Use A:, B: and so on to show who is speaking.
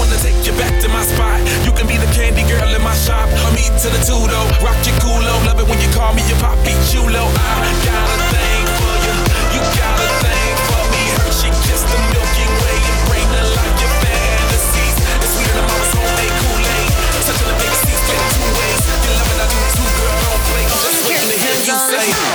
A: wanna take you back to my spot. You can be the candy girl in my shop. I'm eat to the tudo, rock your culo. Love it when you call me your papi chulo. I got a thing for you, you got a thing for me. Hershey kissed the Milky Way and bring to life your fantasies. It's sweeter than mama's homemade Kool-Aid. Touching the big seats, get two ways. You love it, I do too, girl. Don't play. Just waiting to hear you say.